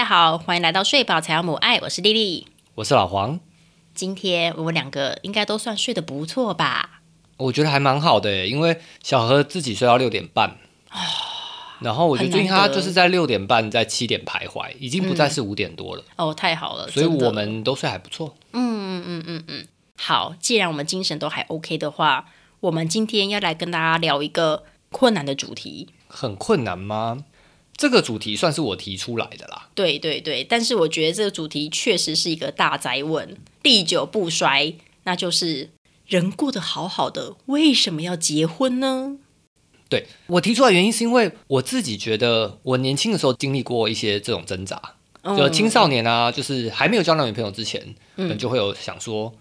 大家好，欢迎来到睡宝才要母爱，我是丽丽。我是老黄，今天我们两个应该都算睡得不错吧？我觉得还蛮好的耶，因为小何自己睡到六点半，然后我觉得最近他就是在六点半在七点徘徊，已经不再是五点多了，哦，太好了，所以我们都睡还不错。嗯嗯嗯嗯嗯好。既然我们精神都还 OK 的话，我们今天要来跟大家聊一个困难的主题。很困难吗？这个主题算是我提出来的啦。对对对，但是我觉得这个主题确实是一个大灾问，历久不衰，那就是人过得好好的，为什么要结婚呢？对我提出来原因是因为我自己觉得我年轻的时候经历过一些这种挣扎，就嗯青少年啊，就是还没有交到女朋友之前，可能就会有想说，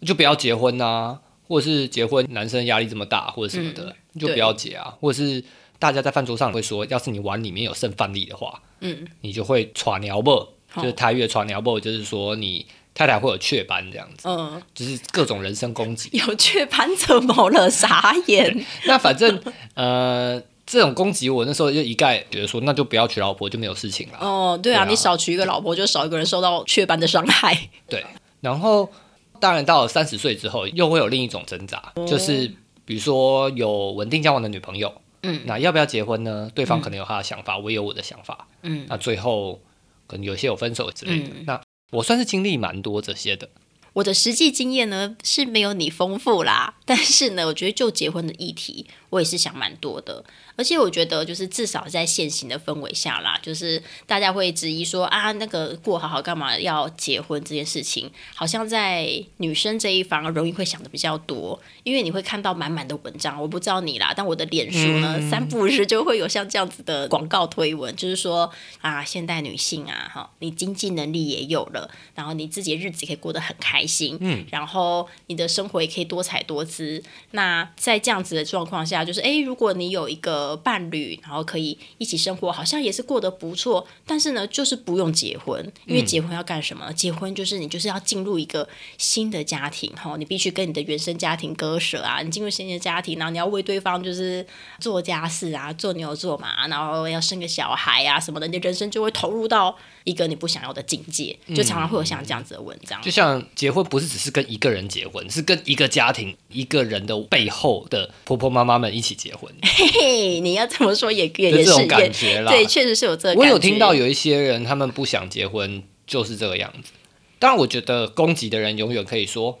就不要结婚啊，或者是结婚男生压力这么大，或者什么的，嗯就不要结啊，或者是大家在饭桌上会说，要是你碗里面有剩饭粒的话，嗯，你就会喘鸟不，好就是台语喘鸟不，就是说你太太会有雀斑这样子，嗯，就是各种人身攻击。有雀斑怎么了？傻眼。那反正呃，这种攻击我那时候就一概觉得说，那就不要娶老婆，就没有事情了。哦，对啊，对啊你少娶一个老婆，就少一个人受到雀斑的伤害。对，然后当然到了三十岁之后，又会有另一种挣扎，就是比如说有稳定交往的女朋友，嗯，那要不要结婚呢？对方可能有他的想法，我也有我的想法，嗯，那最后可能有些有分手之类的。那我算是经历蛮多这些的，我的实际经验呢是没有你丰富啦，但是呢，我觉得就结婚的议题，我也是想蛮多的。而且我觉得，就是至少在现行的氛围下啦，就是大家会质疑说啊，那个过好好干嘛要结婚这件事情，好像在女生这一方容易会想的比较多，因为你会看到满满的文章。我不知道你啦，但我的脸书呢，三不五时就会有像这样子的广告推文，就是说啊，现代女性啊，哈，你经济能力也有了，然后你自己的日子也可以过得很开心，嗯，然后你的生活也可以多彩多姿。那在这样子的状况下，就是诶，如果你有一个伴侣，然后可以一起生活，好像也是过得不错。但是呢，就是不用结婚，因为结婚要干什么？结婚就是你就是要进入一个新的家庭，哈，你必须跟你的原生家庭割舍啊。你进入新的家庭，然后你要为对方就是做家事啊，做牛做马，然后要生个小孩啊什么的，你的人生就会投入到一个你不想要的境界，就常常会有像这样子的文章。就像结婚不是只是跟一个人结婚，是跟一个家庭、一个人的背后的婆婆妈妈们一起结婚，嘿嘿，你要这么说也也是也感觉啦。对，确实是有这。我有听到有一些人，他们不想结婚，就是这个样子。当然，我觉得攻击的人永远可以说，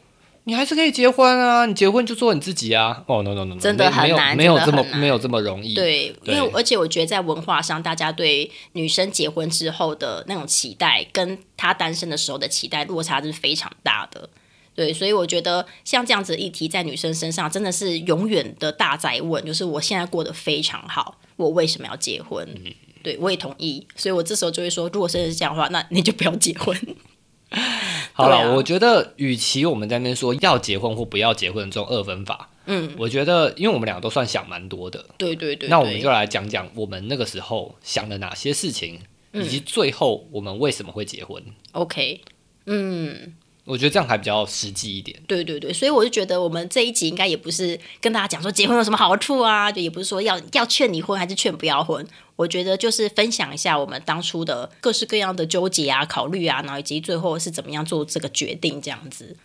你还是可以结婚啊，你结婚就做你自己啊。哦，no no no，no 真的没没有很难没有这么没有这么容易。对，因为而且我觉得在文化上，大家对女生结婚之后的那种期待，跟她单身的时候的期待落差是非常大的。对，所以我觉得像这样子的议题在女生身上真的是永远的大灾问，就是我现在过得非常好，我为什么要结婚？嗯对，我也同意，所以我这时候就会说，如果真的是这样的话，那你就不要结婚。好了，啊我觉得与其我们在那边说要结婚或不要结婚这种二分法，嗯，我觉得因为我们两个都算想蛮多的，对对对那我们就来讲讲我们那个时候想了哪些事情，嗯以及最后我们为什么会结婚。OK，嗯。我觉得这样还比较实际一点。对对对，所以我就觉得我们这一集应该也不是跟大家讲说结婚有什么好处啊，就也不是说要要劝你婚还是劝不要婚。我觉得就是分享一下我们当初的各式各样的纠结啊、考虑啊，然后以及最后是怎么样做这个决定，这样子。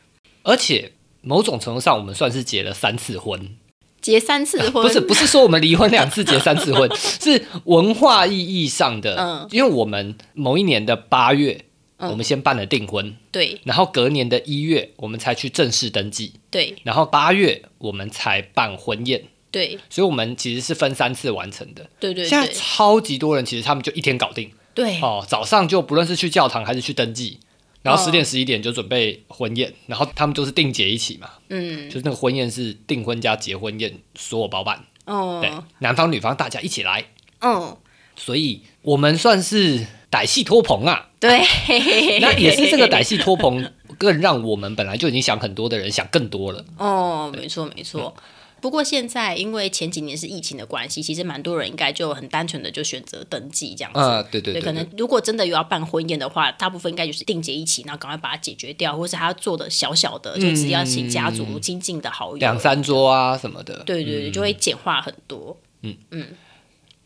而且某种程度上，我们算是结了三次婚，结三次婚不是不是说我们离婚两次结三次婚，是文化意义上的。嗯因为我们某一年的八月，我们先办了订婚，对。然后隔年的一月，我们才去正式登记，对。然后八月我们才办婚宴。对。所以，我们其实是分三次完成的。对对现在超级多人，其实他们就一天搞定。对。哦。早上就不论是去教堂还是去登记，然后哦十点十一点就准备婚宴，然后他们都是定结一起嘛，嗯。就是那个婚宴是订婚加结婚宴，所有包办。哦。对哦，男方女方大家一起来，嗯所以我们算是歹戏拖棚啊。对，那也是这个歹戏拖棚，更让我们本来就已经想很多的人想更多了。哦，没错没错。不过现在因为前几年是疫情的关系，其实蛮多人应该就很单纯的就选择登记这样子。啊，对对对，对，可能如果真的有要办婚宴的话，大部分应该就是定结一起，然后赶快把它解决掉，或是他做的小小的，就只要请家族亲近的好友，嗯两三桌啊什么的。对对对，就会简化很多。嗯嗯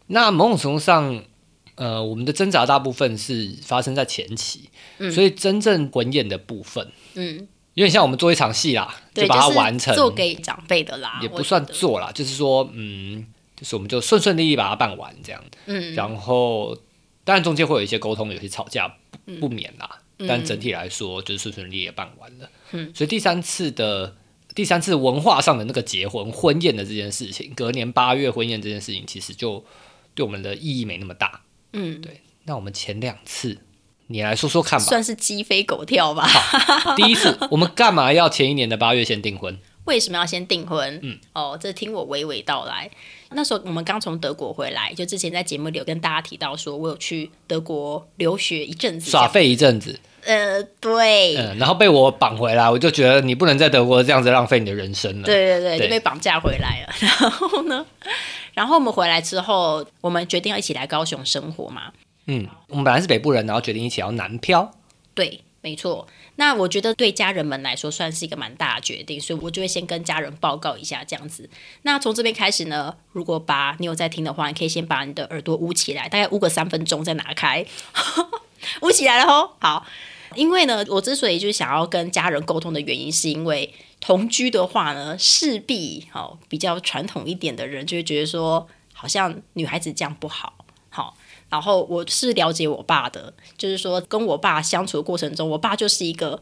那某种程度上，呃，我们的挣扎大部分是发生在前期，所以真正婚宴的部分，嗯，有点像我们做一场戏啦，就，把它完成，做给长辈的啦，也不算做啦，就是说，嗯，就是我们就顺顺利利把它办完这样，嗯，然后当然中间会有一些沟通，有些吵架不不免啦，但整体来说就是顺顺利利办完了，嗯，所以第三次的第三次文化上的那个结婚婚宴的这件事情，隔年八月婚宴这件事情，其实就对我们的意义没那么大，嗯，对。那我们前两次，你来说说看吧。算是鸡飞狗跳吧。第一次，我们干嘛要前一年的八月先订婚？为什么要先订婚？嗯，哦，这听我娓娓道来。那时候我们刚从德国回来，就之前在节目里有跟大家提到，说我有去德国留学一阵子，耍废一阵子。呃，对，嗯，然后被我绑回来，我就觉得你不能在德国这样子浪费你的人生了。对对对，就被绑架回来了。然后呢，然后我们回来之后，我们决定要一起来高雄生活嘛。嗯，我们本来是北部人，然后决定一起要南漂。对，没错。那我觉得对家人们来说算是一个蛮大的决定，所以我就会先跟家人报告一下这样子。那从这边开始呢，如果把你有在听的话，你可以先把你的耳朵捂起来，大概捂个三分钟再拿开，捂起来了吼。好，因为呢，我之所以就想要跟家人沟通的原因，是因为同居的话呢，势必好比较传统一点的人就会觉得说，好像女孩子这样不好，好。然后我是了解我爸的，就是说跟我爸相处的过程中，我爸就是一个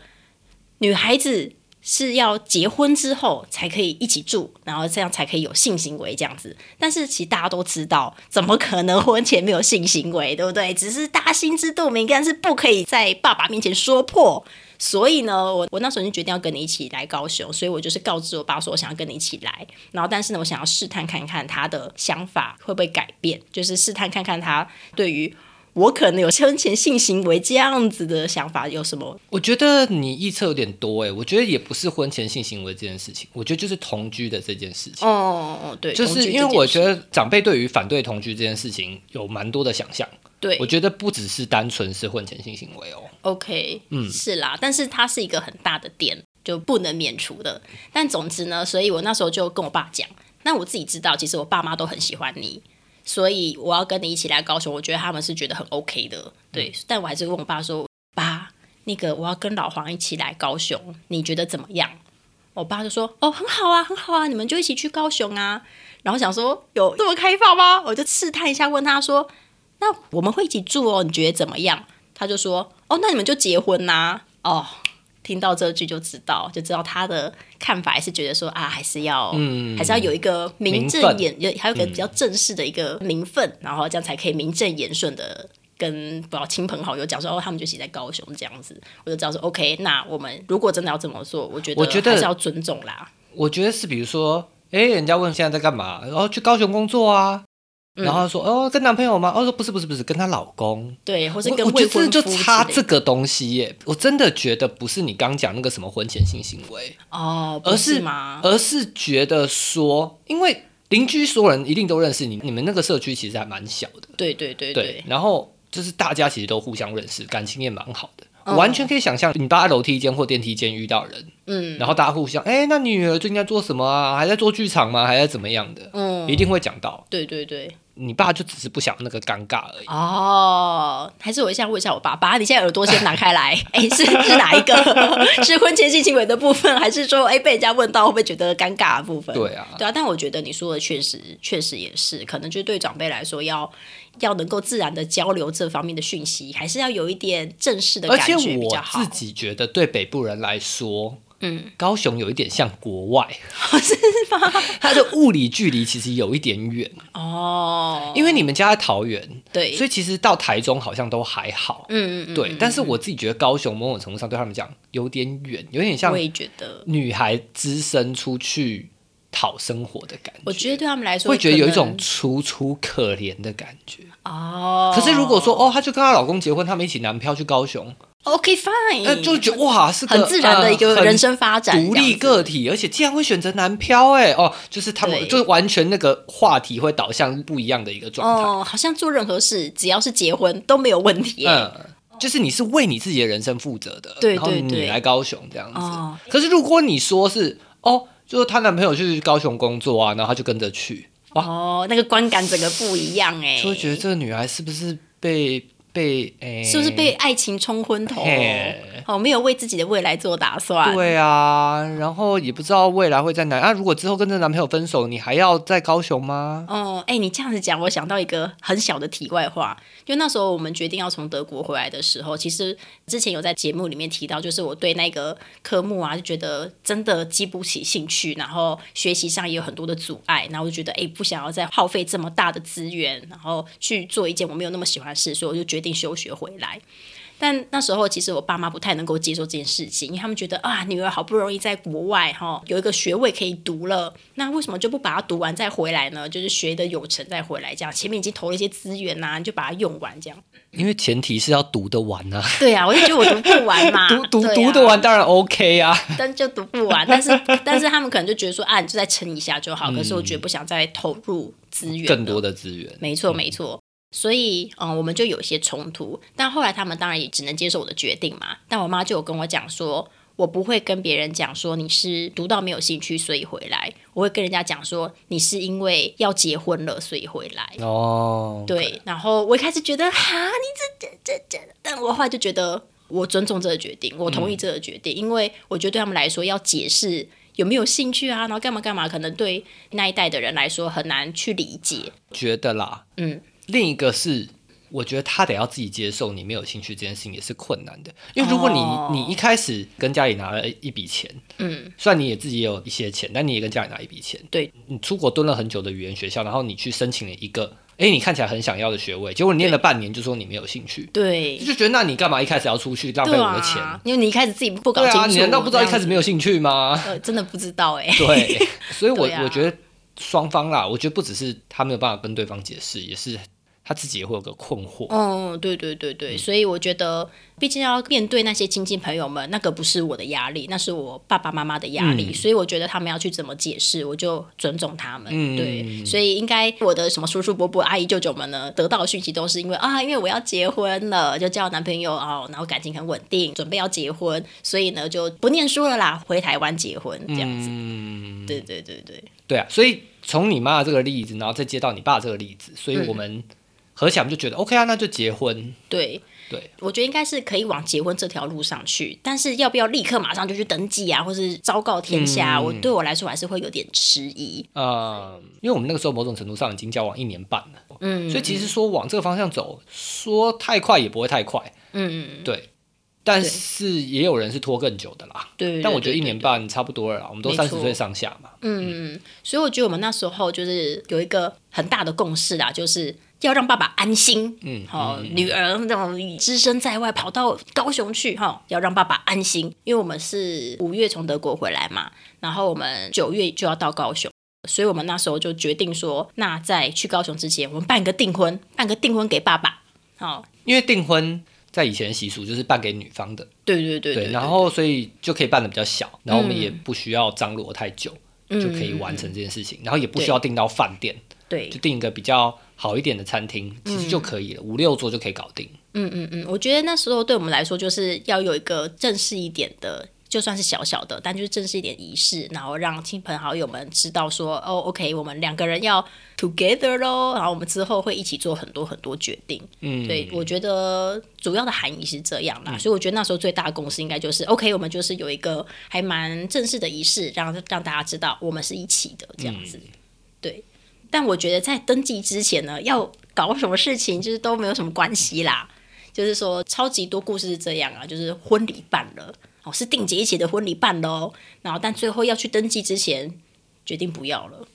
女孩子是要结婚之后才可以一起住，然后这样才可以有性行为这样子。但是其实大家都知道，怎么可能婚前没有性行为，对不对？只是大家心知肚明，但是不可以在爸爸面前说破。所以呢，我我那时候就决定要跟你一起来高雄，所以我就是告知我爸说我想要跟你一起来，然后但是呢，我想要试探看看他的想法会不会改变，就是试探看看他对于我可能有婚前性行为这样子的想法有什么。我觉得你臆测有点多哎，我觉得也不是婚前性行为这件事情，我觉得就是同居的这件事情。哦哦，对，就是因为我觉得长辈对于反对同居这件事情有蛮多的想象。对，我觉得不只是单纯是婚前性行为哦。OK，嗯，是啦，但是它是一个很大的点，就不能免除的。但总之呢，所以我那时候就跟我爸讲，那我自己知道，其实我爸妈都很喜欢你，所以我要跟你一起来高雄，我觉得他们是觉得很 OK 的。对，但我还是问我爸说，爸，那个我要跟老黄一起来高雄，你觉得怎么样？我爸就说，哦，很好啊，很好啊，你们就一起去高雄啊。然后想说，有 这么开放吗？我就试探一下，问他说。那我们会一起住哦，你觉得怎么样？他就说：“哦，那你们就结婚呐！”哦，听到这句就知道，就知道他的看法还是觉得说啊，还是要，嗯，还是要有一个名正言，有还有个比较正式的一个名分，然后这样才可以名正言顺的跟不要亲朋好友讲说哦，他们就写在高雄这样子，我就知道说 OK，那我们如果真的要这么做，我觉得我觉得还是要尊重啦。我觉得是，比如说，哎，人家问现在在干嘛，然后去高雄工作啊。然后说哦，跟男朋友吗？哦，说不是不是不是，跟她老公。对，或是跟我觉得就差这个东西耶。我真的觉得不是你刚讲那个什么婚前性行为哦，而是吗？而是觉得说，因为邻居所有人一定都认识你，你们那个社区其实还蛮小的。对对对对。然后就是大家其实都互相认识，感情也蛮好的。完全可以想象，你搭楼梯间或电梯间遇到人，嗯，然后大家互相，哎，那你女儿最近在做什么啊？还在做剧场吗？还在怎么样的？嗯，一定会讲到。对对对。你爸就只是不想那个尴尬而已哦，还是我先问一下我爸，爸，你现在耳朵先拿开来，哎，是是哪一个？是婚前性行为的部分，还是说，哎，被人家问到会不会觉得尴尬的部分？对啊，对啊，但我觉得你说的确实，确实也是，可能就是对长辈来说，要要能够自然的交流这方面的讯息，还是要有一点正式的感觉比较好。自己觉得对北部人来说。嗯，高雄有一点像国外，是吗？它的物理距离其实有一点远哦。因为你们家在桃园，对，所以其实到台中好像都还好。嗯嗯嗯，对。但是我自己觉得高雄某种程度上对他们讲有点远，有点像。我也觉得女孩只身出去讨生活的感觉。我觉得对他们来说会觉得有一种楚楚可怜的感觉哦。可是如果说哦，她就跟她老公结婚，他们一起南漂去高雄。OK fine，呃，就觉得哇，是很自然的一个人生发展，独立个体，而且竟然会选择男漂，哎，哦，就是他们，就是完全那个话题会导向不一样的一个状态。哦，好像做任何事，只要是结婚都没有问题。嗯，就是你是为你自己的人生负责的，对对对，你来高雄这样子。可是如果你说是哦，就是她男朋友去高雄工作啊，然后她就跟着去，哦，那个观感整个不一样，哎，就会觉得这个女孩是不是？被被诶，是不是被爱情冲昏头嘿？哦，没有为自己的未来做打算。对啊，然后也不知道未来会在哪。啊，如果之后跟这男朋友分手，你还要在高雄吗？哦，哎，你这样子讲，我想到一个很小的题外话。就那时候我们决定要从德国回来的时候，其实之前有在节目里面提到，就是我对那个科目啊，就觉得真的激不起兴趣，然后学习上也有很多的阻碍，然后我就觉得，哎，不想要再耗费这么大的资源，然后去做一件我没有那么喜欢的事，所以我就决定休学回来。但那时候其实我爸妈不太能够接受这件事情，因为他们觉得啊，女儿好不容易在国外哈有一个学位可以读了，那为什么就不把它读完再回来呢？就是学的有成再回来，这样前面已经投了一些资源呐，你就把它用完这样。因为前提是要读得完呐。对啊，我就觉得我读不完嘛，读读读得完当然 OK 啊，但就读不完。但是 但是他们可能就觉得说啊，你就再撑一下就好。可是我绝不想再投入资源，更多的资源。没错没错。所以，嗯，我们就有一些冲突，但后来他们当然也只能接受我的决定嘛。但我妈就有跟我讲说，我不会跟别人讲说你是读到没有兴趣所以回来，我会跟人家讲说你是因为要结婚了所以回来。哦，对。然后我一开始觉得哈，你这这这这，但我后来就觉得我尊重这个决定，我同意这个决定，因为我觉得对他们来说要解释有没有兴趣啊，然后干嘛干嘛，可能对那一代的人来说很难去理解。觉得啦，嗯。另一个是，我觉得他得要自己接受你没有兴趣这件事情也是困难的，因为如果你你一开始跟家里拿了一笔钱，嗯，虽然你也自己也有一些钱，但你也跟家里拿一笔钱，对，你出国蹲了很久的语言学校，然后你去申请了一个，哎，你看起来很想要的学位，结果你念了半年就说你没有兴趣，对，就觉得那你干嘛一开始要出去浪费我的钱？因为你一开始自己不搞清楚，你难道不知道一开始没有兴趣吗？呃，真的不知道哎，对，所以我我觉得双方啦，我觉得不只是他没有办法跟对方解释，也是。他自己也会有个困惑。嗯，对对对对，所以我觉得，毕竟要面对那些亲戚朋友们，那个不是我的压力，那是我爸爸妈妈的压力。所以我觉得他们要去怎么解释，我就尊重他们。对，所以应该我的什么叔叔伯伯、阿姨舅舅们呢，得到的讯息都是因为啊，因为我要结婚了，就交男朋友哦，然后感情很稳定，准备要结婚，所以呢就不念书了啦，回台湾结婚这样子。嗯，对对对对，对啊，所以从你妈这个例子，然后再接到你爸这个例子，所以我们。合起来就觉得 OK 啊，那就结婚。对对，我觉得应该是可以往结婚这条路上去，但是要不要立刻马上就去登记啊，或是昭告天下？我对我来说还是会有点迟疑。嗯，因为我们那个时候某种程度上已经交往一年半了，嗯，所以其实说往这个方向走，说太快也不会太快，嗯，对。但是也有人是拖更久的啦，对。但我觉得一年半差不多了，我们都三十岁上下嘛，嗯。所以我觉得我们那时候就是有一个很大的共识啦，就是要让爸爸安心，嗯，好，女儿那种只身在外跑到高雄去，哈，要让爸爸安心，因为我们是五月从德国回来嘛，然后我们九月就要到高雄，所以我们那时候就决定说，那在去高雄之前，我们办个订婚，办个订婚给爸爸，好，因为订婚。在以前习俗就是办给女方的，对对对对，然后所以就可以办的比较小，然后我们也不需要张罗太久，就可以完成这件事情，然后也不需要订到饭店，对，就订一个比较好一点的餐厅，其实就可以了，五六桌就可以搞定。嗯嗯嗯，我觉得那时候对我们来说就是要有一个正式一点的。就算是小小的，但就是正式一点仪式，然后让亲朋好友们知道说，哦，OK，我们两个人要 together 咯，然后我们之后会一起做很多很多决定。嗯，对，我觉得主要的含义是这样啦，所以我觉得那时候最大的共识应该就是 OK，我们就是有一个还蛮正式的仪式，让让大家知道我们是一起的这样子。对，但我觉得在登记之前呢，要搞什么事情，就是都没有什么关系啦。就是说，超级多故事是这样啊，就是婚礼办了。哦，是定结一起的婚礼办喽，然后但最后要去登记之前，决定不要了。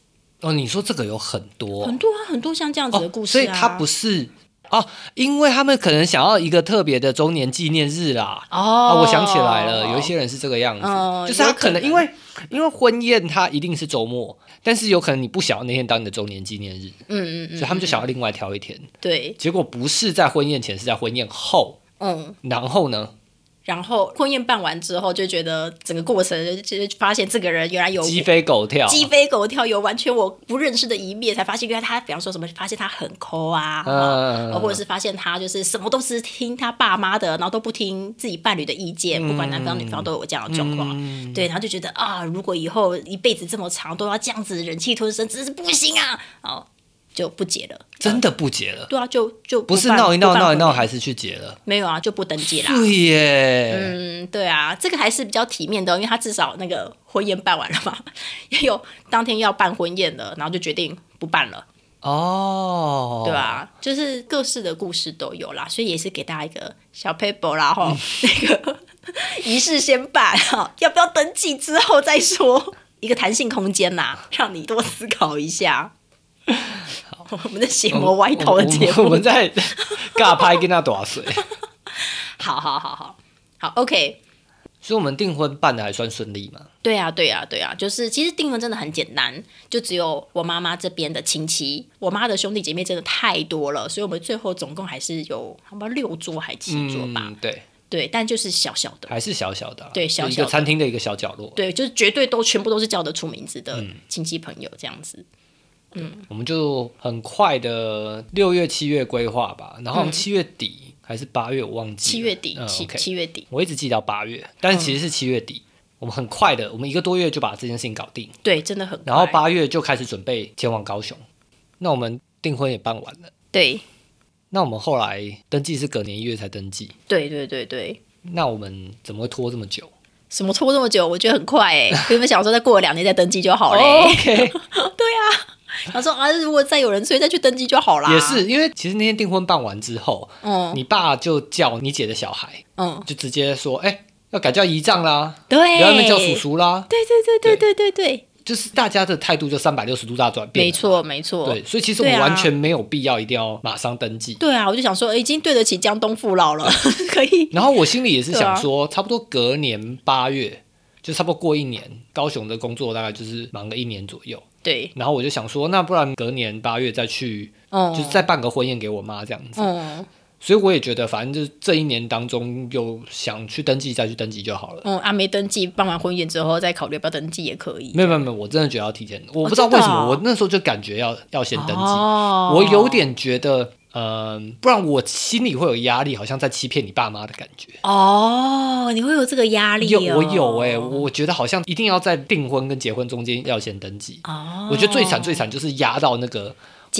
哦，你说这个有很多，很多啊，很多像这样子的故事，所以它不是哦，因为他们可能想要一个特别的周年纪念日啦。哦，我想起来了，有一些人是这个样子，就是他可能因为因为婚宴他一定是周末，但是有可能你不想要那天当你的周年纪念日，嗯嗯嗯，所以他们就想要另外挑一天。对，结果不是在婚宴前，是在婚宴后。嗯，然后呢？然后婚宴办完之后，就觉得整个过程就发现这个人原来有鸡飞狗跳，鸡飞狗跳有完全我不认识的一面，才发现原来他，比方说什么，发现他很抠啊，或者是发现他就是什么都是听他爸妈的，然后都不听自己伴侣的意见，不管男方女方都有这样的状况。对，然后就觉得啊，如果以后一辈子这么长都要这样子忍气吞声，真是不行啊！哦。就不结了。真的不结了，对啊，就就不是办闹一闹闹一闹，还是去结了？没有啊，就不登记啦。对耶，嗯，对啊，这个还是比较体面的哦，因为他至少那个婚宴办完了嘛，也有当天要办婚宴了，然后就决定不办了，哦，对啊？就是各式的故事都有啦，所以也是给大家一个小 paper 啦，哈，那个 仪式先办哈，要不要登记之后再说，一个弹性空间呐，让你多思考一下。我们的邪魔歪头的节目。我们在尬拍跟他多水，好好好好。好，OK。所以我们订婚办的还算顺利嘛？对啊，对啊，对啊，就是其实订婚真的很简单，就只有我妈妈这边的亲戚，我妈的兄弟姐妹真的太多了，所以我们最后总共还是有差不多六桌还七桌吧，嗯，对，对，但就是小小的，还是小小的啊，对小就一个小的餐厅的一个小角落。对，就是绝对都全部都是叫得出名字的嗯。亲戚朋友这样子，我们就很快的六月、七月规划吧，然后七月底还是八月，我忘记七月底，嗯七七月底，我一直记到八月，但是其实是七月底。我们很快的，我们一个多月就把这件事情搞定，对，真的很快，然后八月就开始准备前往高雄。那我们订婚也办完了，对。那我们后来登记是隔年一月才登记，对对对对。那我们怎么会拖这么久？什么拖这么久？我觉得很快哎、原本想说再过两年再登记就好嘞、哦 OK，他说啊，如果再有人催再去登记就好啦。也是因为其实那天订婚办完之后，嗯你爸就叫你姐的小孩，嗯，就直接说：“哎、要改叫姨丈啦，对，不要那边叫叔。叔啦。对对对对对对对，”就是大家的态度就三百六十度大转变。没。错没错。对，所以其实我完全没有必要一定要马上登记。对啊，我就想说，已经对得起江东父老了，可以。然后我心里也是想说，差不多隔年八月，就差不多过一年，高雄的工作大概就是忙个一年左右。对，然后我就想说，那不然隔年八月再去，嗯，就是再办个婚宴给我妈这样子。嗯所以我也觉得，反正就是这一年当中有想去登记再去登记就好了。嗯啊，没登记，办完婚宴之后再考虑要不要登记也可以。没有没有没有，我真的觉得要提前，我不知道为什么，我那时候就感觉要要先登记，哦我有点觉得，嗯、不然我心里会有压力，好像在欺骗你爸妈的感觉。哦，你会有这个压力、哦？有我有哎、我觉得好像一定要在订婚跟结婚中间要先登记。哦，我觉得最惨最惨就是压到那个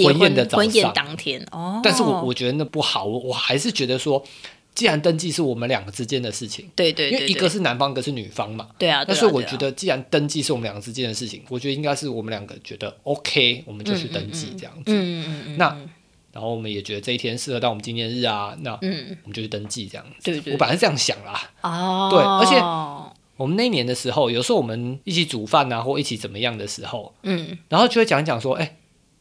婚宴的早婚宴上，当天哦，但是我我觉得那不好，我我还是觉得说，既然登记是我们两个之间的事情，对对对，因为一个是男方，一个是女方嘛。对啊，但是我觉得，既然登记是我们两个之间的事情，我觉得应该是我们两个觉得 OK，我们就去登记这样子。嗯嗯嗯，那然后我们也觉得这一天适合到我们纪念日啊，那嗯，我们就去登记这样子。我本来是这样想啦。哦，对而且我们那一年的时候，有时候我们一起煮饭啊，或一起怎么样的时候，嗯，然后就会讲一讲说，哎、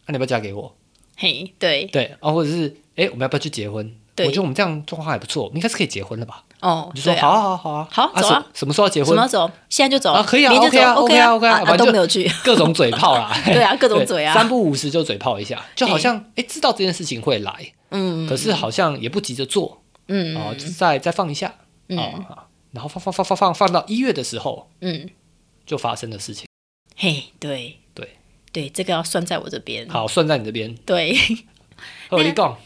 那、你要不要嫁给我？嘿，对对，啊，或者是哎、我们要不要去结婚？对我觉得我们这样状况还不错，应该是可以结婚了吧？哦你，就说、好啊。好啊好啊，啊。好走啊。什什么时候要结婚？什么？要走？现在就走。啊可以啊明天就 OK 啊走 OK 啊 OK 啊啊都没有去，各种嘴炮啦，对啊，各种嘴啊，三不五十就嘴炮一下，就好像哎、知道这件事情会来，嗯，可是好像也不急着做，嗯。哦，就是再再放一下，嗯。啊，然后放放放放放放到一月的时候嗯，就发生的事情，嘿，对。对。对，这个要算在我这边。好算在你这边，对，和你讲，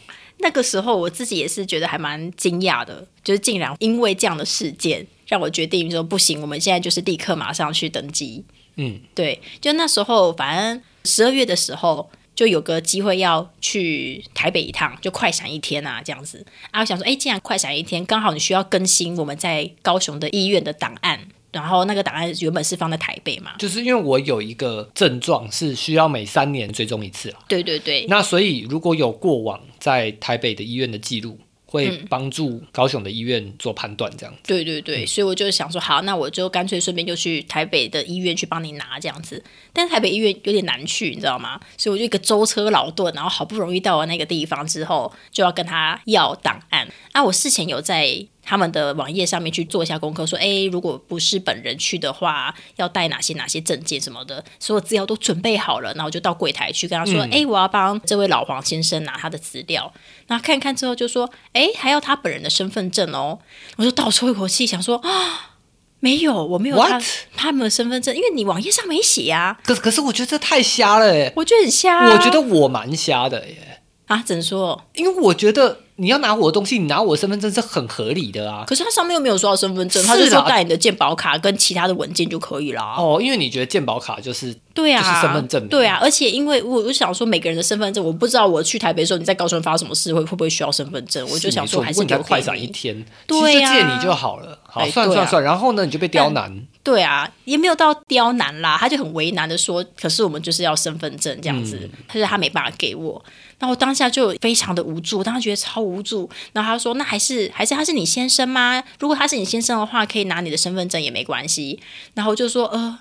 那个时候我自己也是觉得还蛮惊讶的，就是竟然因为这样的事件，让我决定说不行，我们现在就是立刻马上去登机。嗯，对，就那时候，反正十二月的时候，就有个机会要去台北一趟，就快闪一天啊，这样子。啊，我想说，哎，既然快闪一天，刚好你需要更新我们在高雄的医院的档案，然后那个档案原本是放在台北嘛。就是因为我有一个症状是需要每三年追踪一次啊，对对对，那所以如果有过往在台北的医院的记录，会帮助高雄的医院做判断，这样子。对对对，所以我就想说，好，那我就干脆顺便就去台北的医院去帮你拿这样子。但是台北医院有点难去，你知道吗？所以我就一个舟车劳顿，然后好不容易到了那个地方之后，就要跟他要档案。啊，我事前有在他们的网页上面去做一下功课，说，哎，如果不是本人去的话，要带哪些哪些证件什么的，所有资料都准备好了。然后我就到柜台去跟他说，哎、我要帮这位老黄先生拿他的资料。然后看看之后就说，哎，还要他本人的身份证哦。我就倒抽一口气，想说啊，没有，我没有他？他们的身份证，因为你网页上没写呀、可可是我觉得这太瞎了耶，我觉得很瞎、啊。我觉得我蛮瞎的耶，啊，怎么说？因为我觉得你要拿我的东西，你拿我的身份证是很合理的啊。可是他上面又没有说到身份证，是他就说带你的健保卡跟其他的文件就可以啦。哦，因为你觉得健保卡就是对啊，就是身份证。明对啊，而且因为我我想说每个人的身份证，我不知道我去台北的时候你在高雄发生什么事会会不会需要身份证，我就想说还是留给快闪你。一天，对其实借你就好了。算算算，然后呢，你就被刁难。对啊，也没有到刁难啦，他就很为难的说，可是我们就是要身份证这样子，他说他没办法给我，然后我当下就非常的无助，当时觉得超无助，然后他说那还是还是他是你先生吗？如果他是你先生的话，可以拿你的身份证也没关系，然后我就说呃，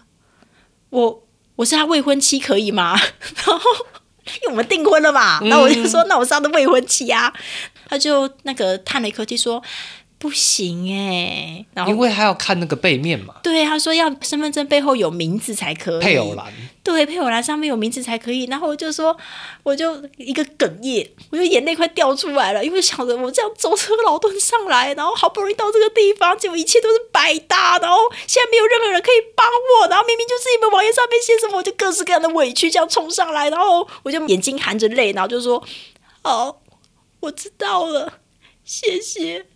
我我是他未婚妻可以吗？然后因为我们订婚了嘛，然后我就说、那我是他的未婚妻啊，他就那个叹了一口气说不行哎、然后因为他要看那个背面嘛，对，他说要身份证背后有名字才可以，配偶栏。对，配偶栏上面有名字才可以。然后我就说，我就一个哽咽，我就眼泪快掉出来了，因为想着我这样舟车劳顿上来，然后好不容易到这个地方，结果一切都是白搭，然后现在没有任何人可以帮我，然后明明就是你们网页上面写什么，我就各式各样的委屈这样冲上来，然后我就眼睛含着泪，然后就说，好，我知道了，谢谢。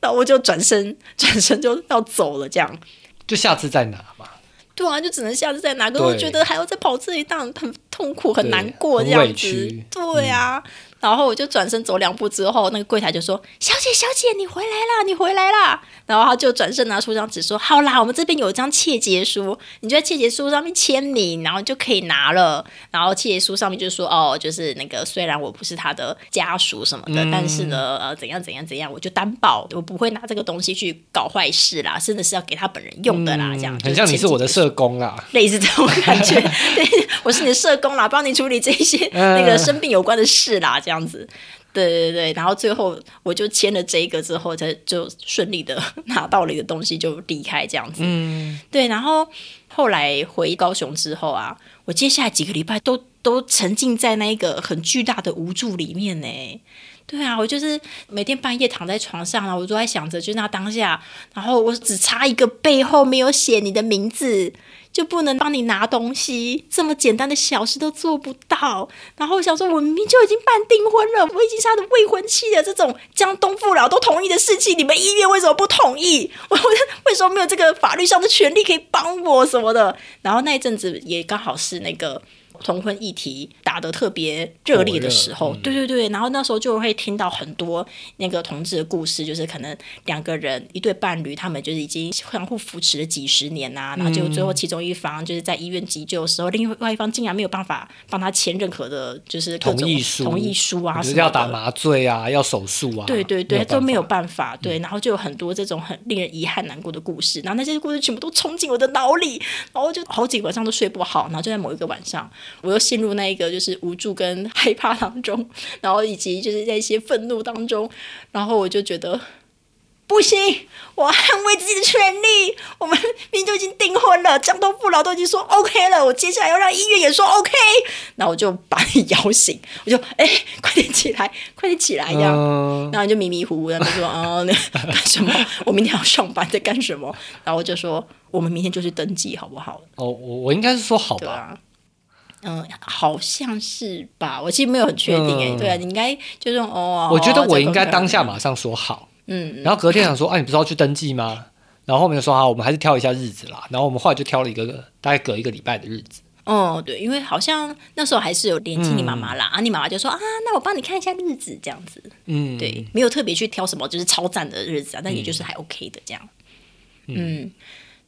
然后我就转身，转身就要走了，这样。就下次再拿嘛，对啊，就只能下次再拿。可是我觉得还要再跑这一趟，很痛苦，很难过这样子。对啊，然后我就转身走两步之后，那个柜台就说：“小姐，小姐，你回来啦，你回来啦。”然后他就转身拿出张纸说：“好啦，我们这边有一张切结书，你就在切结书上面签名，然后就可以拿了。然后切结书上面就说：哦，就是那个虽然我不是他的家属什么的，但是呢，呃，怎样怎样怎样，我就担保我不会拿这个东西去搞坏事啦，真的是要给他本人用的啦，这样嗯很像你是我的社。社工啦。类似这种感觉。对，我是你的社工啦，帮你处理这些嗯那个生病有关的事啦，这样子。对对对，然后最后我就签了这一个之后，才就顺利的 拿到了一个东西就离开这样子。嗯，对，然后后来回高雄之后啊，我接下来几个礼拜都都沉浸在那一个很巨大的无助里面呢。对啊，我就是每天半夜躺在床上啊，我都在想着，就那当下，然后我只差一个背后没有写你的名字，就不能帮你拿东西，这么简单的小事都做不到。然后我想说，我明明就已经办订婚了，我已经是他的未婚妻了，这种江东父老都同意的事情，你们医院为什么不同意？我 我为什么没有这个法律上的权利可以帮我什么的？然后那一阵子也刚好是那个。同婚议题打得特别热烈的时候，嗯对对对，然后那时候就会听到很多那个同志的故事，就是可能两个人一对伴侣，他们就是已经相互扶持了几十年呐、然后就最后其中一方就是在医院急救的时候，另外一方竟然没有办法帮他签任何的，就是同意书同意书啊。要打麻醉啊，要手术啊，对对对，都没有办办法。对，然后就有很多这种很令人遗憾、难过的故事，然后那些故事全部都冲进我的脑里，然后就好几个晚上都睡不好，然后就在某一个晚上，我又陷入那一个就是无助跟害怕当中，然后以及就是在一些愤怒当中，然后我就觉得。不行，我捍卫自己的权利。我们明明就已经订婚了，江东父老都已经说 OK 了，我接下来要让医院也说 OK。然后我就把你摇醒，我就哎、快点起来，快点起来，呀。嗯，然后你就迷迷糊糊的，就说：“啊，那 干什么？我明天要上班，在干什么？”然后我就说：“我们明天就去登记，好不好哦，我我应该是说好？”吧，对啊，嗯，好像是吧，我其实没有很确定诶、嗯对啊，你应该就是说哦，我觉得我应该当下马上说好，嗯，然后隔天想说，啊，你不是要去登记吗？然后后面就说好，我们还是挑一下日子啦。然后我们后来就挑了一个大概隔一个礼拜的日子。哦，对，因为好像那时候还是有联系你妈妈啦，啊，你妈妈就说啊，那我帮你看一下日子，这样子，嗯，对，没有特别去挑什么就是超赞的日子啊，但也就是还 OK 的这样。嗯，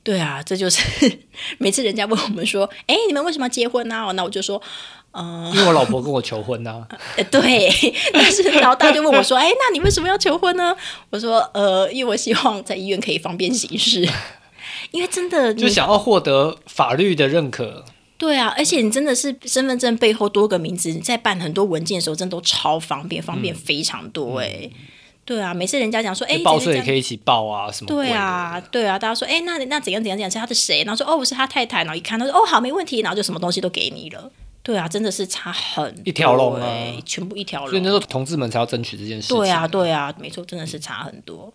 对啊，这就是 每次人家问我们说，哎，你们为什么要结婚呢、那我就说，呃，因为我老婆跟我求婚呐、呃对，但是然后大家就问我说，哎，那你为什么要求婚呢？我说，呃，因为我希望在医院可以方便行事。因为真的，你就想要获得法律的认可。对啊，而且你真的是身份证背后多个名字，你在办很多文件的时候，真的都超方便，方便非常多哎、对啊，每次人家讲说，哎，报税也可以一起报啊，什么对？啊，对啊，大家说，哎，那那怎样怎样怎样是他的谁？然后说，哦，我是他太太。然后一看，他说，哦，好，没问题，然后就什么东西都给你了。对啊，真的是差很一条龙啊哎全部一条龙。所以那时候同志们才要争取这件事情。对啊，对啊，没错，真的是差很多。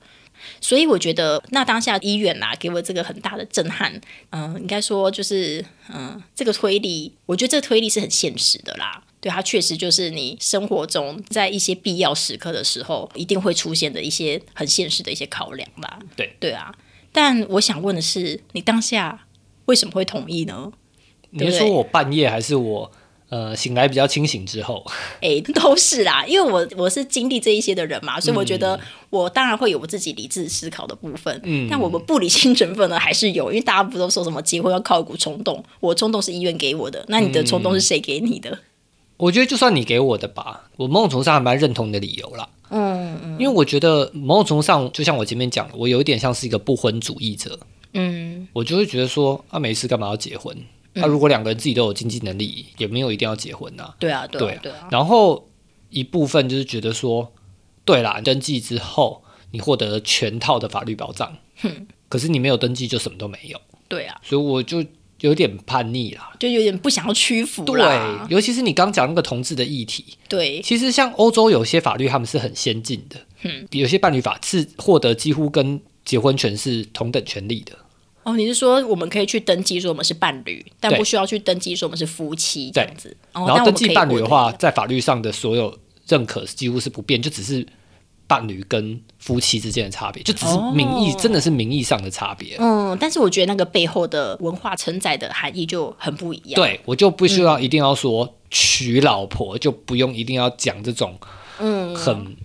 所以我觉得，那当下医院啦，给我这个很大的震撼。嗯、应该说就是，嗯、这个推理，我觉得这个推理是很现实的啦。对，它确实就是你生活中在一些必要时刻的时候，一定会出现的一些很现实的一些考量吧。对对啊，但我想问的是，你当下为什么会同意呢？你是说我半夜还是我呃醒来比较清醒之后？哎，都是啦，因为我我是经历这一些的人嘛，所以我觉得我当然会有我自己理智思考的部分。嗯，但我们不理性成分呢还是有，因为大家不都说什么结婚要靠一股冲动？我冲动是医院给我的，那你的冲动是谁给你的？我觉得就算你给我的吧，我某种程度上还蛮认同你的理由啦。嗯嗯，因为我觉得某种程度上，就像我前面讲，我有一点像是一个不婚主义者。嗯，我就会觉得说，啊，没事干嘛要结婚？那如果两个人自己都有经济能力，也没有一定要结婚呐。对啊，对啊，对啊。然后一部分就是觉得说，对啦，登记之后你获得了全套的法律保障，哼，可是你没有登记就什么都没有。对啊，所以我就。有点叛逆啦，就有点不想要屈服。对，尤其是你刚讲那个同志的议题。对，其实像欧洲有些法律，他们是很先进的。嗯，有些伴侣法是获得几乎跟结婚权是同等权利的。哦，你是说我们可以去登记说我们是伴侣，但不需要去登记说我们是夫妻这样子。然后登记伴侣的话，在法律上的所有认可几乎是不变，就只是。伴侣跟夫妻之间的差别，就只是名义，真的是名义上的差别。嗯，但是我觉得那个背后的文化承载的含义就很不一样。对，我就不需要一定要说娶老婆，就不用一定要讲这种嗯很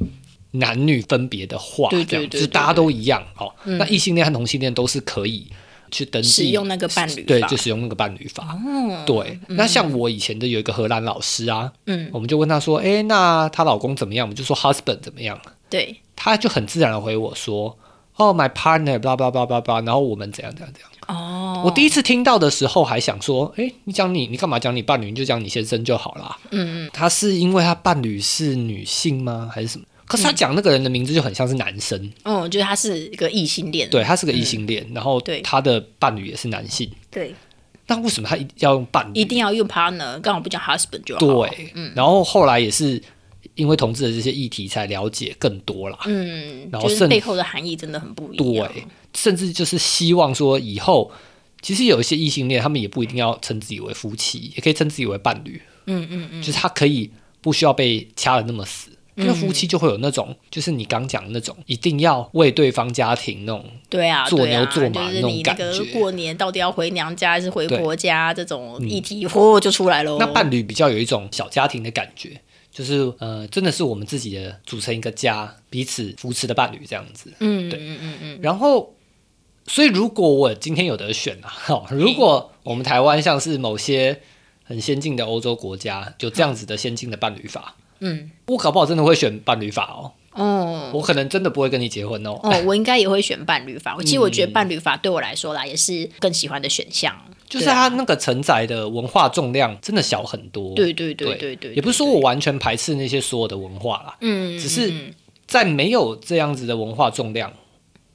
男女分别的话，这样就是大家都一样哦。那异性恋和同性恋都是可以去登记使用那个伴侣，对，就使用那个伴侣法。对，那像我以前的有一个荷兰老师啊，嗯，我们就问他说，哎，那她老公怎么样？我们就说 husband 怎么样？对，他就很自然的回我说：“哦，my partner，blah blah blah blah blah。”然后我们怎样怎样怎样。哦，我第一次听到的时候还想说：“哎，你讲你，你干嘛讲你伴侣？你就讲你先生就好了。”嗯嗯。他是因为他伴侣是女性吗？还是什么？可是他讲那个人的名字就很像是男生。嗯，就是他是一个异性恋。对，他是个异性恋，然后他的伴侣也是男性。对。那为什么他要用伴侣？一定要用 partner？刚好不讲 husband 就好。对，嗯。然后后来也是。因为同志的这些议题，才了解更多啦。嗯，然后背后的含义真的很不一样。对，甚至就是希望说，以后其实有一些异性恋，他们也不一定要称自己为夫妻，也可以称自己为伴侣。嗯嗯嗯，就是他可以不需要被掐的那么死。因为夫妻就会有那种，就是你刚讲的那种，一定要为对方家庭那种，对啊，做牛做马那种感觉。过年到底要回娘家还是回婆家？这种议题嚯就出来了。那伴侣比较有一种小家庭的感觉。就是呃，真的是我们自己的组成一个家，彼此扶持的伴侣这样子。嗯，对，嗯嗯嗯。然后，所以如果我今天有得选啊，如果我们台湾像是某些很先进的欧洲国家，就这样子的先进的伴侣法，嗯，我搞不好真的会选伴侣法哦。哦，我可能真的不会跟你结婚哦。哦，我应该也会选伴侣法。其实我觉得伴侣法对我来说啦，也是更喜欢的选项。就是它那个承载的文化重量真的小很多。对对对对对，也不是说我完全排斥那些所有的文化啦。嗯，只是在没有这样子的文化重量，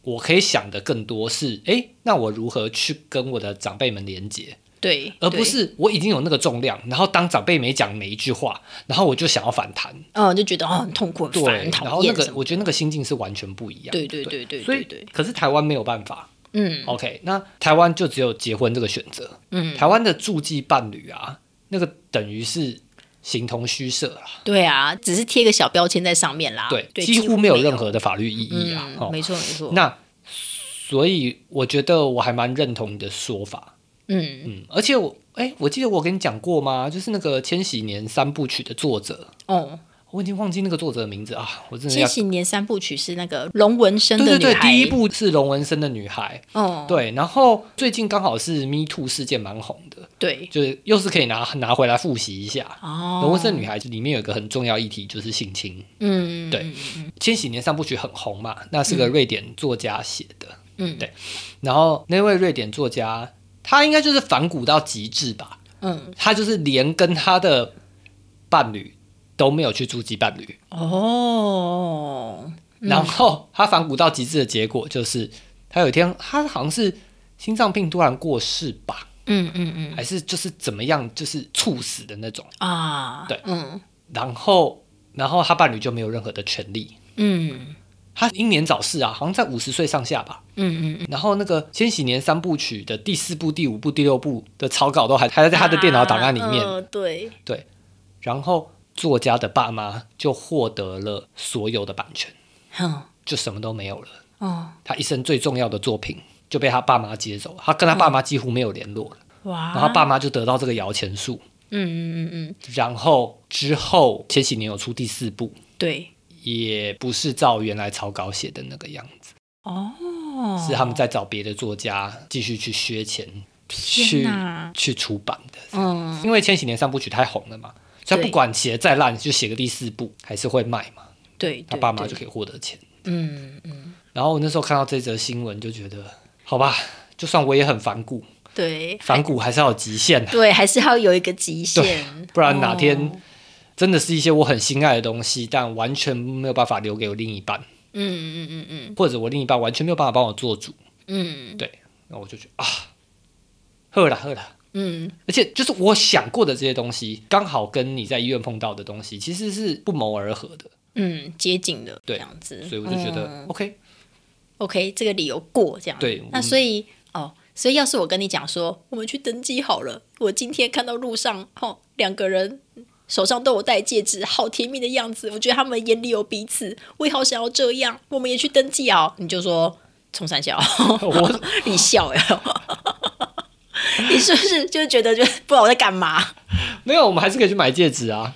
我可以想的更多是，哎，那我如何去跟我的长辈们连接？对，而不是我已经有那个重量，然后当长辈没讲每一句话，然后我就想要反弹。嗯，就觉得哦很痛苦、很烦、然后那个我觉得那个心境是完全不一样。对对对对，所以可是台湾没有办法。嗯，OK，那台湾就只有结婚这个选择。嗯，台湾的住记伴侣啊，那个等于是形同虚设啦。对啊，只是贴个小标签在上面啦。对，几乎没有任何的法律意义啊。没错没错。那所以我觉得我还蛮认同你的说法。嗯嗯，而且我哎，我记得我跟你讲过吗？就是那个千禧年三部曲的作者。哦。我已经忘记那个作者的名字啊！我真的。千禧年三部曲是那个龙纹身的女孩。对对对，第一部是龙纹身的女孩。哦。对，然后最近刚好是 Me Too 事件蛮红的。对。就是又是可以拿拿回来复习一下。哦。龙纹身女孩里面有一个很重要议题就是性侵。嗯。对。千禧年三部曲很红嘛？那是个瑞典作家写的。嗯。对。然后那位瑞典作家，他应该就是反骨到极致吧？嗯。他就是连跟他的伴侣。都没有去住基伴侣哦，然后他反骨到极致的结果就是，他有一天他好像是心脏病突然过世吧，嗯嗯嗯，还是就是怎么样，就是猝死的那种。啊，对，嗯，然后然后他伴侣就没有任何的权利，嗯，他英年早逝啊，好像在五十岁上下吧，嗯嗯，然后那个千禧年三部曲的第四部、第五部、第六部的草稿都还还在他的电脑档案里面，对。对，然后。作家的爸妈就获得了所有的版权，就什么都没有了。哦，他一生最重要的作品就被他爸妈接走，他跟他爸妈几乎没有联络了。哇，然后他爸妈就得到这个摇钱树，嗯嗯嗯嗯，然后之后千禧年有出第四部，对，也不是照原来草稿写的那个样子，哦，是他们在找别的作家继续去削钱去，去出版的。嗯，因为千禧年三部曲太红了嘛，他不管写的再烂，就写个第四部还是会卖嘛，对，他爸妈就可以获得钱。嗯嗯，然后我那时候看到这则新闻，就觉得好吧，就算我也很反骨，对，反骨还是要有极限的，对，还是要有一个极限，不然哪天哦。真的是一些我很心爱的东西，但完全没有办法留给我另一半，嗯嗯嗯嗯。或者我另一半完全没有办法帮我做主，嗯。对那我就觉得啊，喝了喝了。嗯，而且就是我想过的这些东西，刚好跟你在医院碰到的东西，其实是不谋而合的，嗯，接近的对这样子，所以我就觉得、嗯。OK，OK，这个理由过这样。对那所以哦，所以要是我跟你讲说，我们去登记好了，我今天看到路上哦，两个人手上都有戴戒指，好甜蜜的样子，我觉得他们眼里有彼此，我也好想要这样，我们也去登记哦，你就说冲三笑，我你笑呀。你是不是就觉得就不知道我在干嘛？没有，我们还是可以去买戒指啊。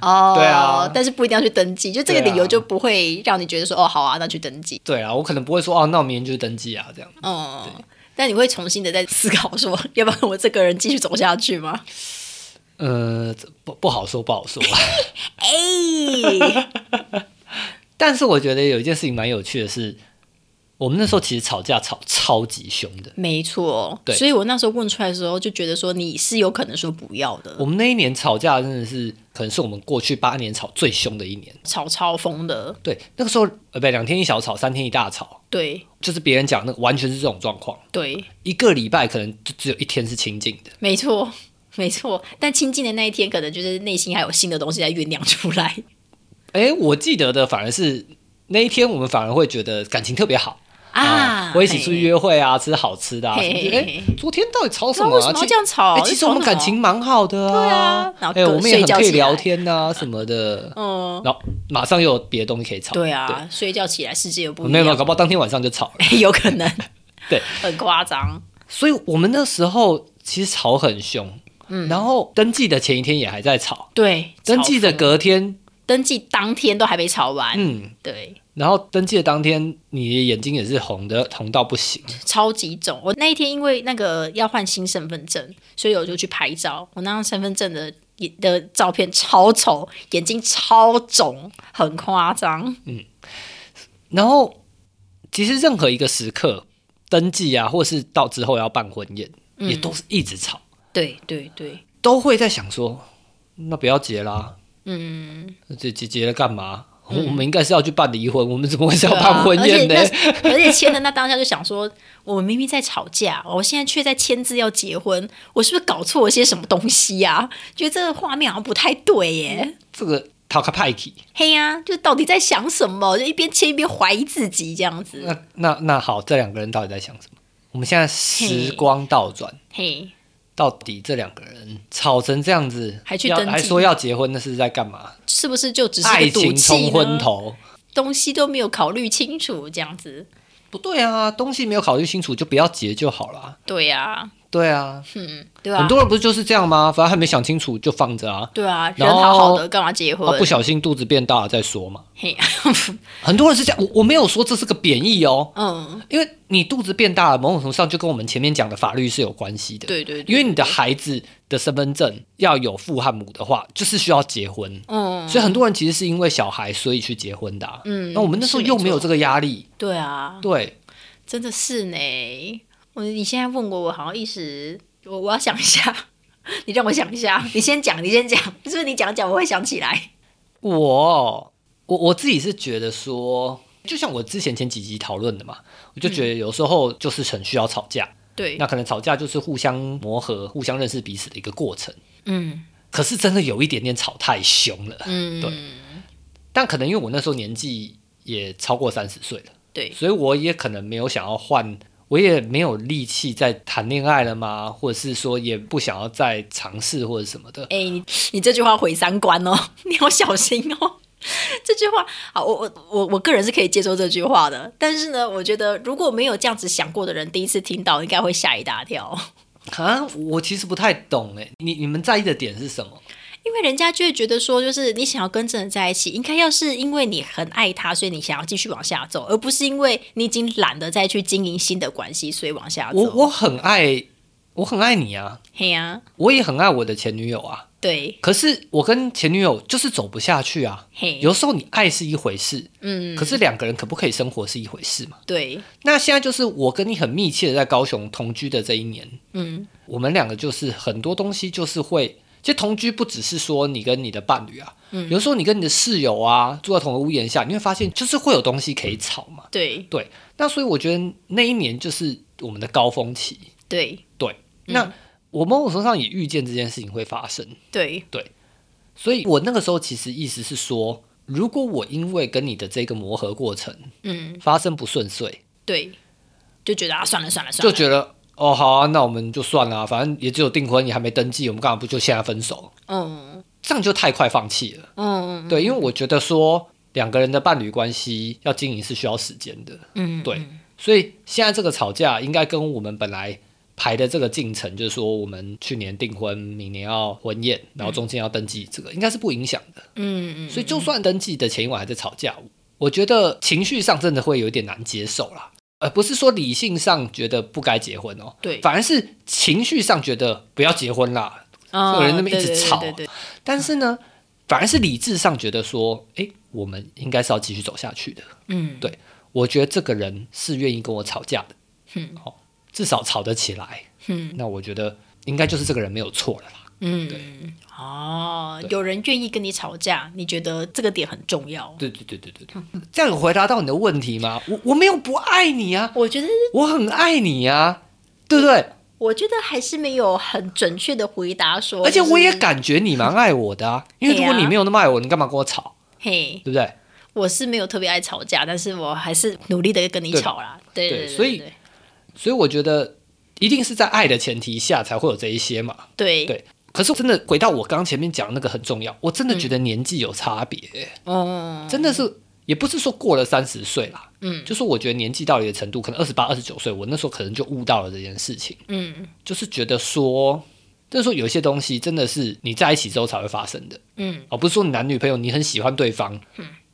哦，对啊但是不一定要去登记，就这个理由就不会让你觉得说哦，好啊，那去登记。对啊，我可能不会说哦，那我明天就去登记啊，这样。嗯，但你会重新的在思考说，要不然我这个人继续走下去吗？呃，不不好说，不好说。哎，但是我觉得有一件事情蛮有趣的是，我们那时候其实吵架吵超级凶的。没错，对所以我那时候问出来的时候，就觉得说你是有可能说不要的，我们那一年吵架真的是，可能是我们过去八年吵最凶的一年。吵超疯的，对，那个时候呃，不，两天一小吵，三天一大吵，对就是别人讲那个完全是这种状况。对，一个礼拜可能就只有一天是清静的。没错。没错，但清静的那一天，可能就是内心还有新的东西在酝酿出来。哎，我记得的反而是那一天，我们反而会觉得感情特别好啊我一起出去约会啊，吃好吃的哎，昨天到底吵什么啊？什么这样吵？哎，其实我们感情蛮好的啊。对啊哎，隔我们也很可以聊天呐，什么的。嗯，然后马上又有别的东西可以吵。对啊，睡觉起来世界又不一样，没有没有，搞不好当天晚上就吵了。有可能，对，很夸张。所以我们那时候其实吵很凶，嗯，然后登记的前一天也还在吵，对，登记的隔天，登记当天都还没吵完，嗯，对，然后登记的当天，你的眼睛也是红的，红到不行。超级肿。我那一天因为那个要换新身份证，所以我就去拍照。我那张身份证的的照片超丑，眼睛超肿，很夸张。嗯然后，其实任何一个时刻，登记啊，或是到之后要办婚宴，也都是一直吵，对对对，都会在想说，那不要结啦，嗯，这结结了干嘛？我们应该是要去办离婚，我们怎么会是要办婚宴呢？而且签的那当下就想说，我们明明在吵架，我现在却在签字要结婚，我是不是搞错了些什么东西呀、觉得这个画面好像不太对耶。这个讨个派气。嘿呀、就到底在想什么？就一边签一边怀疑自己这样子。那那那好，这两个人到底在想什么？我们现在时光倒转，嘿，到底这两个人吵成这样子，还去登记还说要结婚，那是在干嘛？是不是就只是爱情冲？昏头？东西都没有考虑清楚，这样子。不对啊，东西没有考虑清楚就不要结就好了。对呀、对啊，嗯，对啊很，多人不是就是这样吗？反正还没想清楚就放着啊，对啊，人然后好好的，干嘛结婚？啊不小心肚子变大了再说嘛。嘿，很多人是这样，我我没有说这是个贬义哦，嗯，因为你肚子变大了，某种程度上就跟我们前面讲的法律是有关系的。对对对，因为你的孩子的身份证要有父和母的话，就是需要结婚。嗯，所以很多人其实是因为小孩所以去结婚的、啊。嗯那我们那时候又没有这个压力，对啊，对，真的是呢。我你现在问我，我好像一时我我要想一下，你让我想一下，你先讲，你先讲，是不是你讲讲我会想起来？我我我自己是觉得说，就像我之前前几集讨论的嘛，我就觉得有时候就是很需要吵架，对，那可能吵架就是互相磨合、互相认识彼此的一个过程。嗯。可是真的有一点点吵太凶了，嗯，对。但可能因为我那时候年纪也超过三十岁了，对。所以我也可能没有想要换，我也没有力气再谈恋爱了吗？或者是说也不想要再尝试或者什么的。哎、你你这句话毁三观哦，你要小心哦。这句话，好，我我我我个人是可以接受这句话的，但是呢，我觉得如果没有这样子想过的人，第一次听到应该会吓一大跳。啊，我其实不太懂哎，你你们在意的点是什么？因为人家就会觉得说，就是你想要跟这人在一起，应该要是因为你很爱他，所以你想要继续往下走，而不是因为你已经懒得再去经营新的关系，所以往下走。我我很爱，我很爱你啊，嘿呀、我也很爱我的前女友啊。对，可是我跟前女友就是走不下去啊。嘿，有时候你爱是一回事，嗯，可是两个人可不可以生活是一回事嘛。对，那现在就是我跟你很密切的在高雄同居的这一年，嗯，我们两个就是很多东西就是会，其实同居不只是说你跟你的伴侣啊，嗯。有时候你跟你的室友啊住在同个屋檐下，你会发现就是会有东西可以吵嘛。对，对，那所以我觉得那一年就是我们的高峰期。对，对，嗯。那我某种程度上也预见这件事情会发生，对。对，所以我那个时候其实意思是说，如果我因为跟你的这个磨合过程嗯，发生不顺遂，对，就觉得啊，算了算了算了，就觉得哦好啊，那我们就算了啊、反正也只有订婚，你还没登记，我们干嘛不就现在分手？嗯这样就太快放弃了。嗯对，因为我觉得说两个人的伴侣关系要经营是需要时间的，嗯，对，所以现在这个吵架应该跟我们本来排的这个进程，就是说我们去年订婚，明年要婚宴，然后中间要登记，这个应该是不影响的。嗯嗯，所以就算登记的前一晚还在吵架，我觉得情绪上真的会有点难接受啦。而不是说理性上觉得不该结婚哦，对，反而是情绪上觉得不要结婚啦。啊有人那么一直对对对吵对对，但是呢，反而是理智上觉得说，哎，我们应该是要继续走下去的。嗯，对我觉得这个人是愿意跟我吵架的，嗯，哦，至少吵得起来。嗯那我觉得应该就是这个人没有错了啦。嗯，哦，有人愿意跟你吵架，你觉得这个点很重要？对对对对对对，这样有回答到你的问题吗？我我没有不爱你啊，我觉得，我很爱你啊，对不对？我觉得还是没有很准确的回答说，而且我也，感觉你蛮爱我的啊，因为如果你没有那么爱我，你干嘛跟我吵？嘿，对不对？我是没有特别爱吵架，但是我还是努力的跟你吵啦。对对，对所以所以我觉得一定是在爱的前提下才会有这一些嘛。对对可是真的回到我刚刚前面讲的那个很重要，我真的觉得年纪有差别、哦，真的是也不是说过了三十岁啦，嗯。就说我觉得年纪到了一个程度，可能二十八、二十九岁，我那时候可能就悟到了这件事情，嗯。就是觉得说，就是说有一些东西真的是你在一起之后才会发生的，嗯。而不是说你男女朋友你很喜欢对方，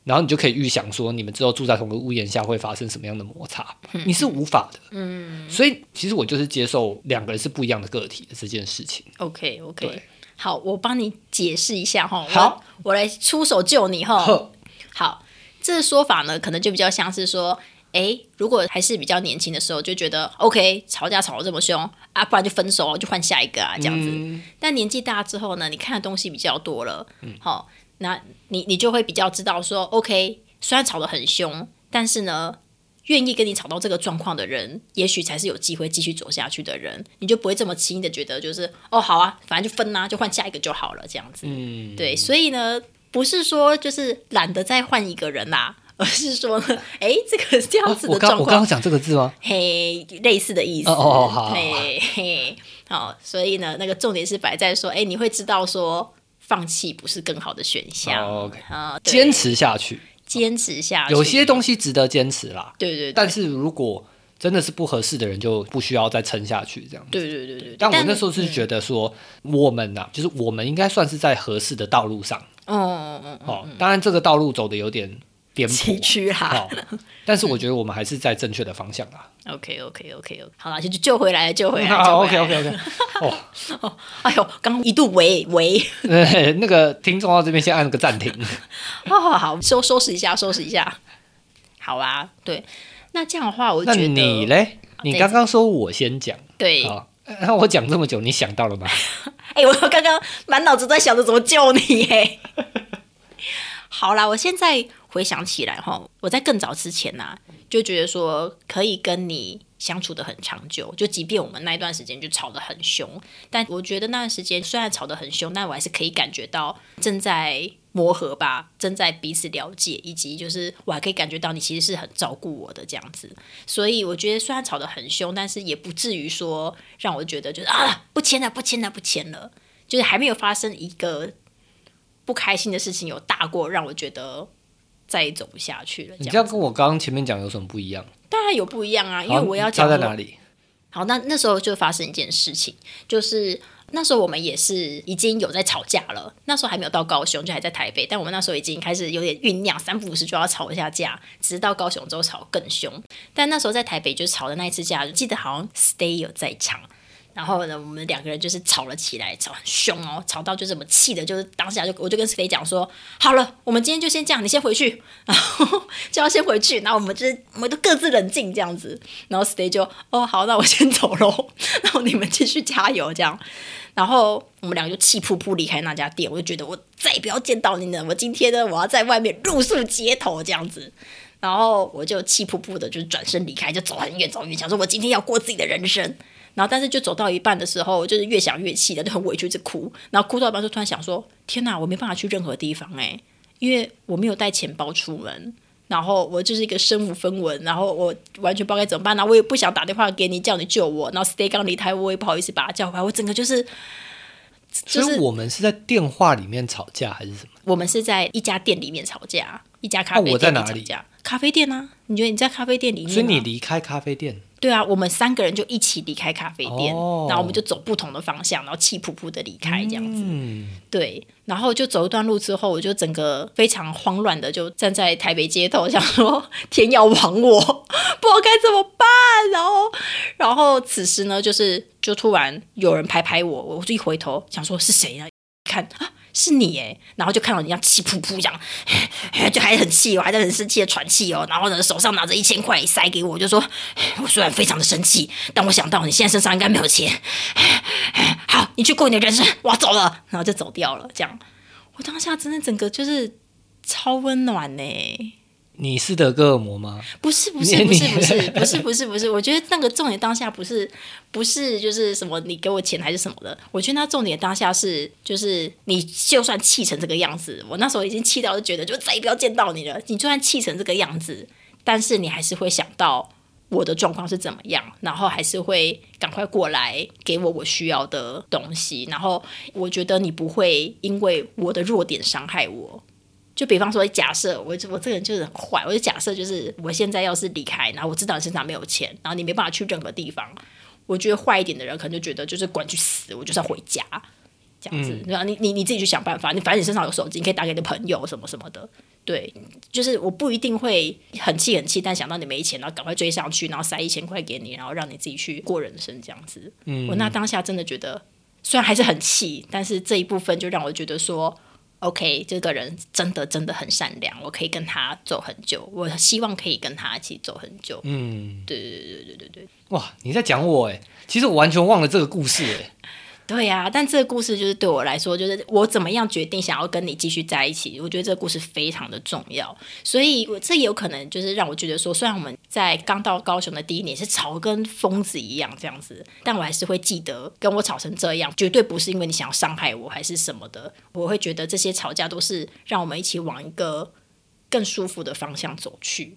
然后你就可以预想说你们之后住在同个屋檐下会发生什么样的摩擦，你是无法的，嗯。所以其实我就是接受两个人是不一样的个体的这件事情。，OK OK，好，我帮你解释一下哈。我好，我来出手救你哈。好，这个说法呢，可能就比较像是说，哎，如果还是比较年轻的时候，就觉得 OK，吵架吵得这么凶啊，不然就分手，就换下一个啊，这样子。嗯。但年纪大之后呢，你看的东西比较多了，好、那你你就会比较知道说，OK，虽然吵得很凶，但是呢，愿意跟你吵到这个状况的人，也许才是有机会继续走下去的人，你就不会这么轻易的觉得就是哦，好啊，反正就分啊，就换下一个就好了，这样子。嗯，对，所以呢，不是说就是懒得再换一个人啦、而是说呢，哎，这个这样子我的状况，刚我刚刚讲这个字吗？嘿，类似的意思。哦好好好嘿嘿，好，所以呢，那个重点是摆在说，哎，你会知道说，放弃不是更好的选项。哦，OK 坚持下去，坚持下去，有些东西值得坚持啦。对对对，但是如果真的是不合适的人，就不需要再撑下去这样子。对对对对，但我那时候是，觉得说，我们呐、就是我们应该算是在合适的道路上嗯嗯嗯，哦。当然，这个道路走的有点颠崎簸岖啦。哦，但是我觉得我们还是在正确的方向啦。OK OK OK，OK，好了，就就救回来了，救回来了。好 OK OK OK。哦，哎呦，刚刚一度围围，呃 那个听众到这边先按个暂停。好好好，收收拾一下，收拾一下。好啊，对，那这样的话，我觉那得你嘞？你对刚刚说我先讲对，哎、啊，那我讲这么久，你想到了吗？哎我刚刚满脑子在想着怎么救你哎。好啦，我现在回想起来哈，我在更早之前呐、就觉得说可以跟你相处的很长久，就即便我们那一段时间就吵得很凶，但我觉得那段时间虽然吵得很凶，但我还是可以感觉到正在磨合吧，正在彼此了解，以及就是我还可以感觉到你其实是很照顾我的这样子。所以我觉得虽然吵得很凶，但是也不至于说让我觉得就是啊不签了不签了不签了，就是还没有发生一个不开心的事情有大过让我觉得再也走不下去了。你这样跟我刚刚前面讲有什么不一样？当然有不一样啊，因为我要讲在哪里？好，那那时候就发生一件事情，就是那时候我们也是已经有在吵架了，那时候还没有到高雄，就还在台北，但我们那时候已经开始有点酝酿，三不五时就要吵一下架，只是到高雄之后吵更凶。但那时候在台北就吵的那一次架，记得好像 Stay 有在场。然后呢，我们两个人就是吵了起来，吵很凶哦，吵到就这么气的，就是当下就我就跟 Stay 讲说，好了，我们今天就先这样，你先回去，然后 就要先回去，然后我们就是我们都各自冷静这样子，然后 Stay 就哦好，那我先走喽，然后你们继续加油这样，然后我们两个就气噗噗离开那家店，我就觉得我再也不要见到你了，我今天呢我要在外面露宿街头这样子。然后我就气噗噗的，就转身离开，就走很远，走很远，想说我今天要过自己的人生。然后，但是就走到一半的时候，就是越想越气的，就很委屈，一直哭。然后哭到一半，就突然想说：天哪，我没办法去任何地方哎，因为我没有带钱包出门。然后我就是一个身无分文，然后我完全不知道该怎么办。然后我也不想打电话给你叫你救我。然后 Stay 刚离开，我也不好意思把他叫回来。我整个就是，就是我们是在电话里面吵架还是什么？我们是在一家店里面吵架，一家咖啡店里吵架。咖啡店呢？你觉得你在咖啡店里面？所以你离开咖啡店？对啊，我们三个人就一起离开咖啡店，然后我们就走不同的方向，然后气噗噗的离开这样子。对，然后就走一段路之后，我就整个非常慌乱的就站在台北街头，想说 天要亡我，不知道该怎么办。然后，然后此时呢，就是就突然有人拍拍我，我就一回头想说是谁呢？看啊。是你哎，然后就看到你这样气噗噗这样，就还很气，我还在很生气的喘气哦。然后呢，手上拿着一千块塞给我，就说：“ 我虽然非常的生气，但我想到你现在身上应该没有钱，好，你去过你的人生，我走了。”然后就走掉了。这样，我当下真的整个就是超温暖呢。你是德哥尔摩吗？不是不是不是不是不是不是不是，我觉得那个重点当下不是不是就是什么你给我钱还是什么的，我觉得那重点当下是就是你就算气成这个样子，我那时候已经气到就觉得就再也不要见到你了。你就算气成这个样子，但是你还是会想到我的状况是怎么样，然后还是会赶快过来给我我需要的东西。然后我觉得你不会因为我的弱点伤害我。就比方说，假设我我这个人就是很坏，我就假设就是我现在要是离开，然后我知道你身上没有钱，然后你没办法去任何地方，我觉得坏一点的人可能就觉得就是管去死，我就是要回家这样子。对吧？你你你自己去想办法，你反正你身上有手机，你可以打给你的朋友什么什么的。对，就是我不一定会很气很气，但想到你没钱，然后赶快追上去，然后塞一千块给你，然后让你自己去过人生这样子。嗯，我那当下真的觉得，虽然还是很气，但是这一部分就让我觉得说。OK，这个人真的真的很善良，我可以跟他走很久。我希望可以跟他一起走很久。嗯，对对对对对对对。哇，你在讲我哎，其实我完全忘了这个故事哎。对呀，但这个故事就是对我来说，就是我怎么样决定想要跟你继续在一起。我觉得这个故事非常的重要，所以我这也有可能就是让我觉得说，虽然我们在刚到高雄的第一年是吵跟疯子一样这样子，但我还是会记得跟我吵成这样，绝对不是因为你想要伤害我还是什么的。我会觉得这些吵架都是让我们一起往一个更舒服的方向走去。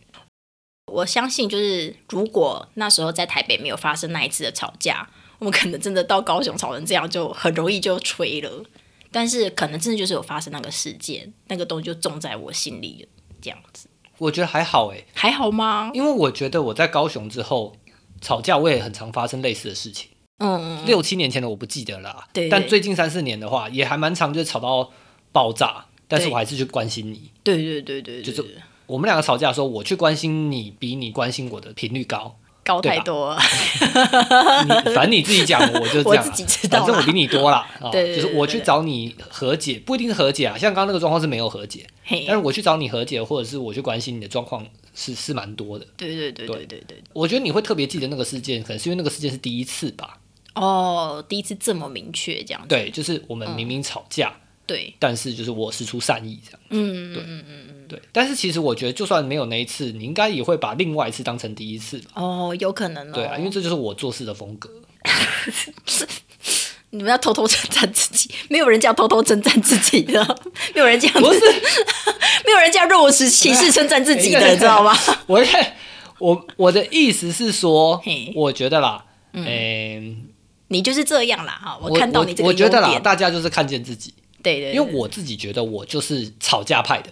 我相信，就是如果那时候在台北没有发生那一次的吵架。我们可能真的到高雄吵成这样，就很容易就吹了。但是可能真的就是有发生那个事件，那个东西就种在我心里了，这样子。我觉得还好哎，还好吗？因为我觉得我在高雄之后吵架，我也很常发生类似的事情。嗯嗯。六七年前的我不记得了，对。但最近三四年的话，也还蛮常，就是吵到爆炸。但是我还是去关心你。对对对对，就是我们两个吵架的时候，我去关心你，比你关心我的频率高。高太多，反正你自己讲，我就这样。我自己知道，反正我比你多了。对，就是我去找你和解，不一定是和解啊。像刚刚那个状况是没有和解，但是我去找你和解，或者是我去关心你的状况，是是蛮多的。对对对对对对。我觉得你会特别记得那个事件，可能是因为那个事件是第一次吧。哦，第一次这么明确这样。对，就是我们明明吵架。对，但是就是我使出善意这样，嗯，对，嗯嗯嗯对。但是其实我觉得，就算没有那一次，你应该也会把另外一次当成第一次吧？哦，有可能哦。对啊，因为这就是我做事的风格。你们要偷偷称赞自己，没有人这样偷偷称赞自己的，没有人这样，不是，没有人这样若无其事称赞自己的，知道吗？我我我的意思是说，我觉得啦，嗯，你就是这样啦，哈，我看到你这个我觉得啦，大家就是看见自己。对对，因为我自己觉得我就是吵架派的，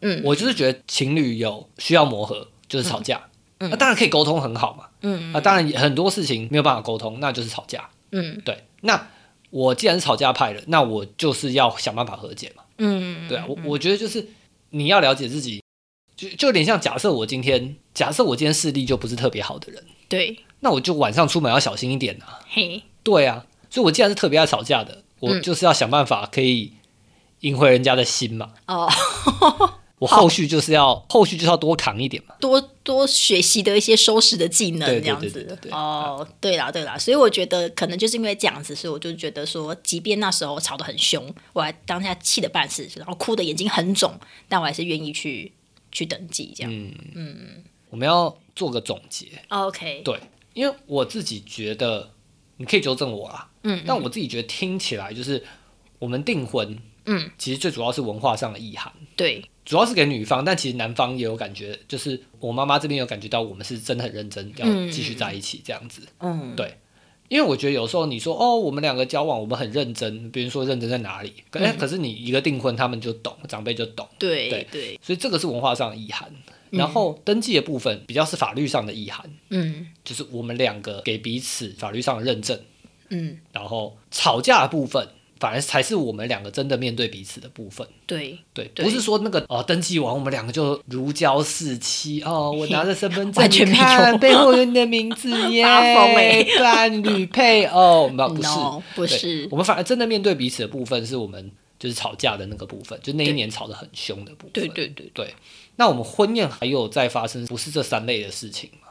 嗯，我就是觉得情侣有需要磨合，就是吵架，那当然可以沟通很好嘛，嗯啊，当然很多事情没有办法沟通，那就是吵架。嗯对，那我既然是吵架派的，那我就是要想办法和解嘛。嗯，对啊，我我觉得就是你要了解自己，就就有点像假设我今天，假设我今天视力就不是特别好的人，对，那我就晚上出门要小心一点啊。嘿，对啊，所以我既然是特别爱吵架的，我嗯就是要想办法可以赢回人家的心嘛。哦，我后续就是要后续就是要多扛一点嘛。多多学习的一些收拾的技能，这样子。哦，对啦对啦，所以我觉得可能就是因为这样子，所以我就觉得说，即便那时候吵得很凶，我还当下气得半死，然后哭的眼睛很肿，但我还是愿意去去登记这样。嗯嗯。我们要做个总结，OK，对，因为我自己觉得，你可以纠正我啦，嗯，但我自己觉得听起来就是我们订婚，嗯，其实最主要是文化上的意涵，对，主要是给女方，但其实男方也有感觉，就是我妈妈这边有感觉到我们是真的很认真，要继续在一起这样子。嗯，对。因为我觉得有时候你说哦，我们两个交往，我们很认真，比如说认真在哪里，可、哎可是你一个订婚，他们就懂，长辈就懂，对对。对，所以这个是文化上的遗憾。然后登记的部分比较是法律上的意涵，嗯。就是我们两个给彼此法律上的认证。嗯，然后吵架的部分，反而才是我们两个真的面对彼此的部分。对，对，对不是说那个哦，登记完我们两个就如胶似漆哦，我拿着身份证，完全没有你看背后有你的名字 耶，伴侣配偶，没有不是不是我们反而真的面对彼此的部分，是我们就是吵架的那个部分，就那一年吵得很凶的部分。对对对。对，那我们婚宴还有再发生不是这三类的事情吗？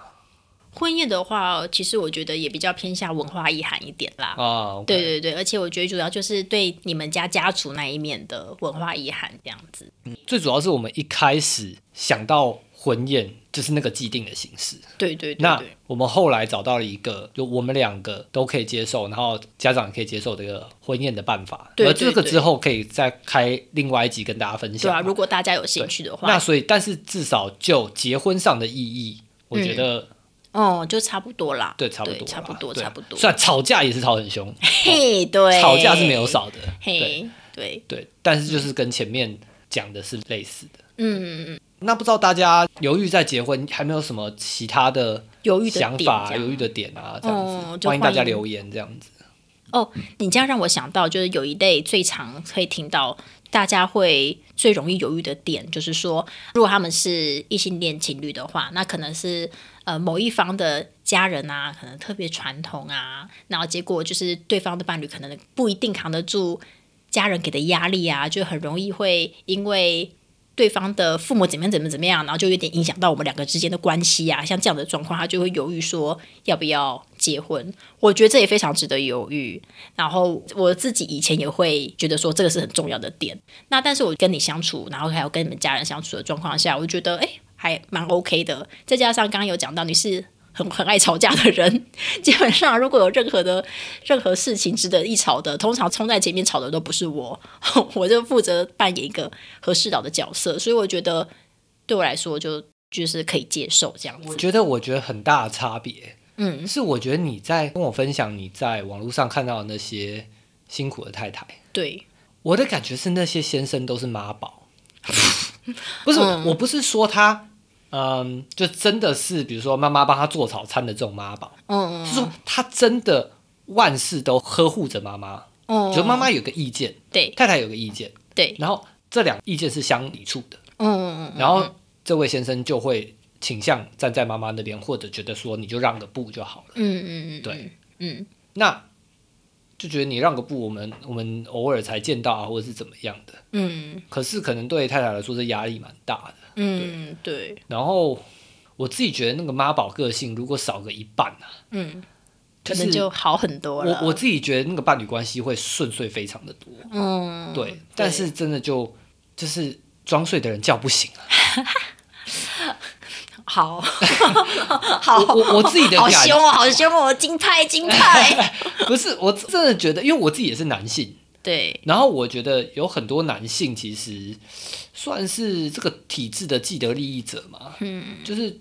婚宴的话，其实我觉得也比较偏向文化意涵一点啦。啊对对对，而且我觉得主要就是对你们家家族那一面的文化意涵这样子。嗯最主要是我们一开始想到婚宴就是那个既定的形式。对对对那，我们后来找到了一个，就我们两个都可以接受，然后家长也可以接受这个婚宴的办法。对而这个之后可以再开另外一集跟大家分享。对啊，如果大家有兴趣的话，那所以，但是至少就结婚上的意义，我觉得、哦，就差不多啦。对差不多，差不多，差不多。虽然吵架也是吵很凶，嘿，对，吵架是没有。少的，嘿，对，对，但是就是跟前面讲的是类似的。嗯嗯嗯，那不知道大家犹豫在结婚，还没有什么其他的犹豫的想法、犹豫的点啊？这样子，欢迎大家留言这样子。哦，你这样让我想到，就是有一类最常可以听到大家会最容易犹豫的点，就是说，如果他们是异性恋情侣的话，那可能是呃某一方的家人啊，可能特别传统啊，然后结果就是对方的伴侣可能不一定扛得住家人给的压力啊，就很容易会因为。对方的父母怎么样怎么怎么样，然后就有点影响到我们两个之间的关系啊，像这样的状况，他就会犹豫说要不要结婚。我觉得这也非常值得犹豫。然后我自己以前也会觉得说这个是很重要的点。那但是我跟你相处，然后还有跟你们家人相处的状况下，我觉得哎还蛮 OK 的。再加上刚刚有讲到你是很很爱吵架的人，基本上如果有任何的任何事情值得一吵的，通常冲在前面吵的都不是我，我就负责扮演一个和事佬的角色。所以我觉得对我来说就就是可以接受这样子。我觉得，我觉得很大的差别，嗯，是我觉得你在跟我分享你在网络上看到的那些辛苦的太太，对，我的感觉是那些先生都是妈宝，不是，嗯我不是说他，嗯，就真的是比如说妈妈帮他做早餐的这种妈宝，嗯嗯，就说他真的万事都呵护着妈妈，嗯，就妈妈有个意见，对。太太有个意见，对，然后这两意见是相抵触的，嗯嗯嗯，然后这位先生就会倾向站在妈妈那边，或者觉得说你就让个步就好了。嗯嗯嗯，对，嗯，那就觉得你让个步，我们我们偶尔才见到啊，或者是怎么样的。嗯。可是可能对太太来说，这压力蛮大的。嗯，对，然后我自己觉得那个妈宝个性，如果少个一半啊，嗯，可就是能就好很多了。我我自己觉得那个伴侣关系会顺遂非常的多。嗯，对，但是真的就就是装睡的人叫不醒啊。好 好，我我我自己的好凶哦，好凶哦，金派金派，不是，我真的觉得，因为我自己也是男性，对，然后我觉得有很多男性其实算是这个体制的既得利益者嘛，嗯，就是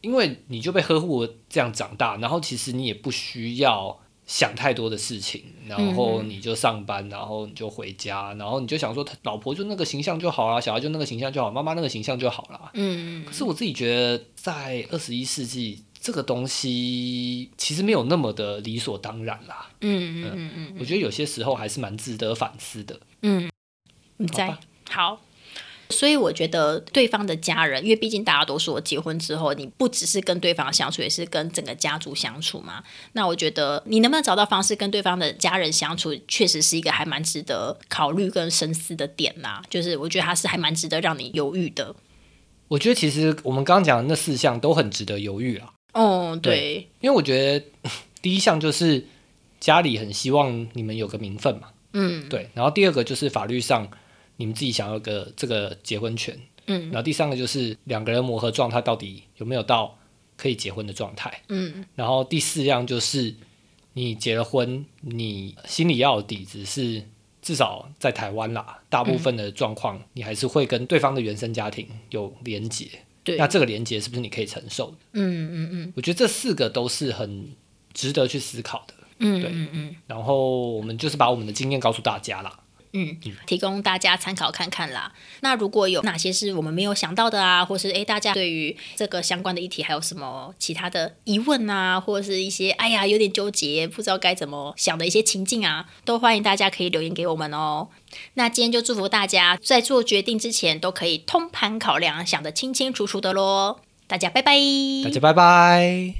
因为你就被呵护这样长大，然后其实你也不需要想太多的事情，然后你就上班，然后你就回家，然后你就想说，老婆就那个形象就好啦，小孩就那个形象就好，妈妈那个形象就好了。嗯，可是我自己觉得，在二十一世纪，这个东西其实没有那么的理所当然啦。嗯嗯嗯嗯我觉得有些时候还是蛮值得反思的。嗯，你在好。所以我觉得对方的家人，因为毕竟大家都说结婚之后，你不只是跟对方相处，也是跟整个家族相处嘛。那我觉得你能不能找到方式跟对方的家人相处，确实是一个还蛮值得考虑跟深思的点啦。就是我觉得他是还蛮值得让你犹豫的。我觉得其实我们刚刚讲的那四项都很值得犹豫啊，哦，对，因为我觉得第一项就是家里很希望你们有个名分嘛，嗯。对，然后第二个就是法律上你们自己想要有个这个结婚权，嗯。然后第三个就是两个人磨合状态到底有没有到可以结婚的状态，嗯。然后第四样就是你结了婚，你心里要有底子是。至少在台湾啦，大部分的状况，你还是会跟对方的原生家庭有连结。对，那这个连接是不是你可以承受的？嗯嗯嗯我觉得这四个都是很值得去思考的。嗯对嗯嗯然后我们就是把我们的经验告诉大家啦。嗯，提供大家参考看看啦。那如果有哪些是我们没有想到的啊，或是诶大家对于这个相关的议题还有什么其他的疑问啊，或者是一些哎呀有点纠结，不知道该怎么想的一些情境啊，都欢迎大家可以留言给我们哦。那今天就祝福大家在做决定之前都可以通盘考量，想得清清楚楚的喽。大家拜拜，大家拜拜。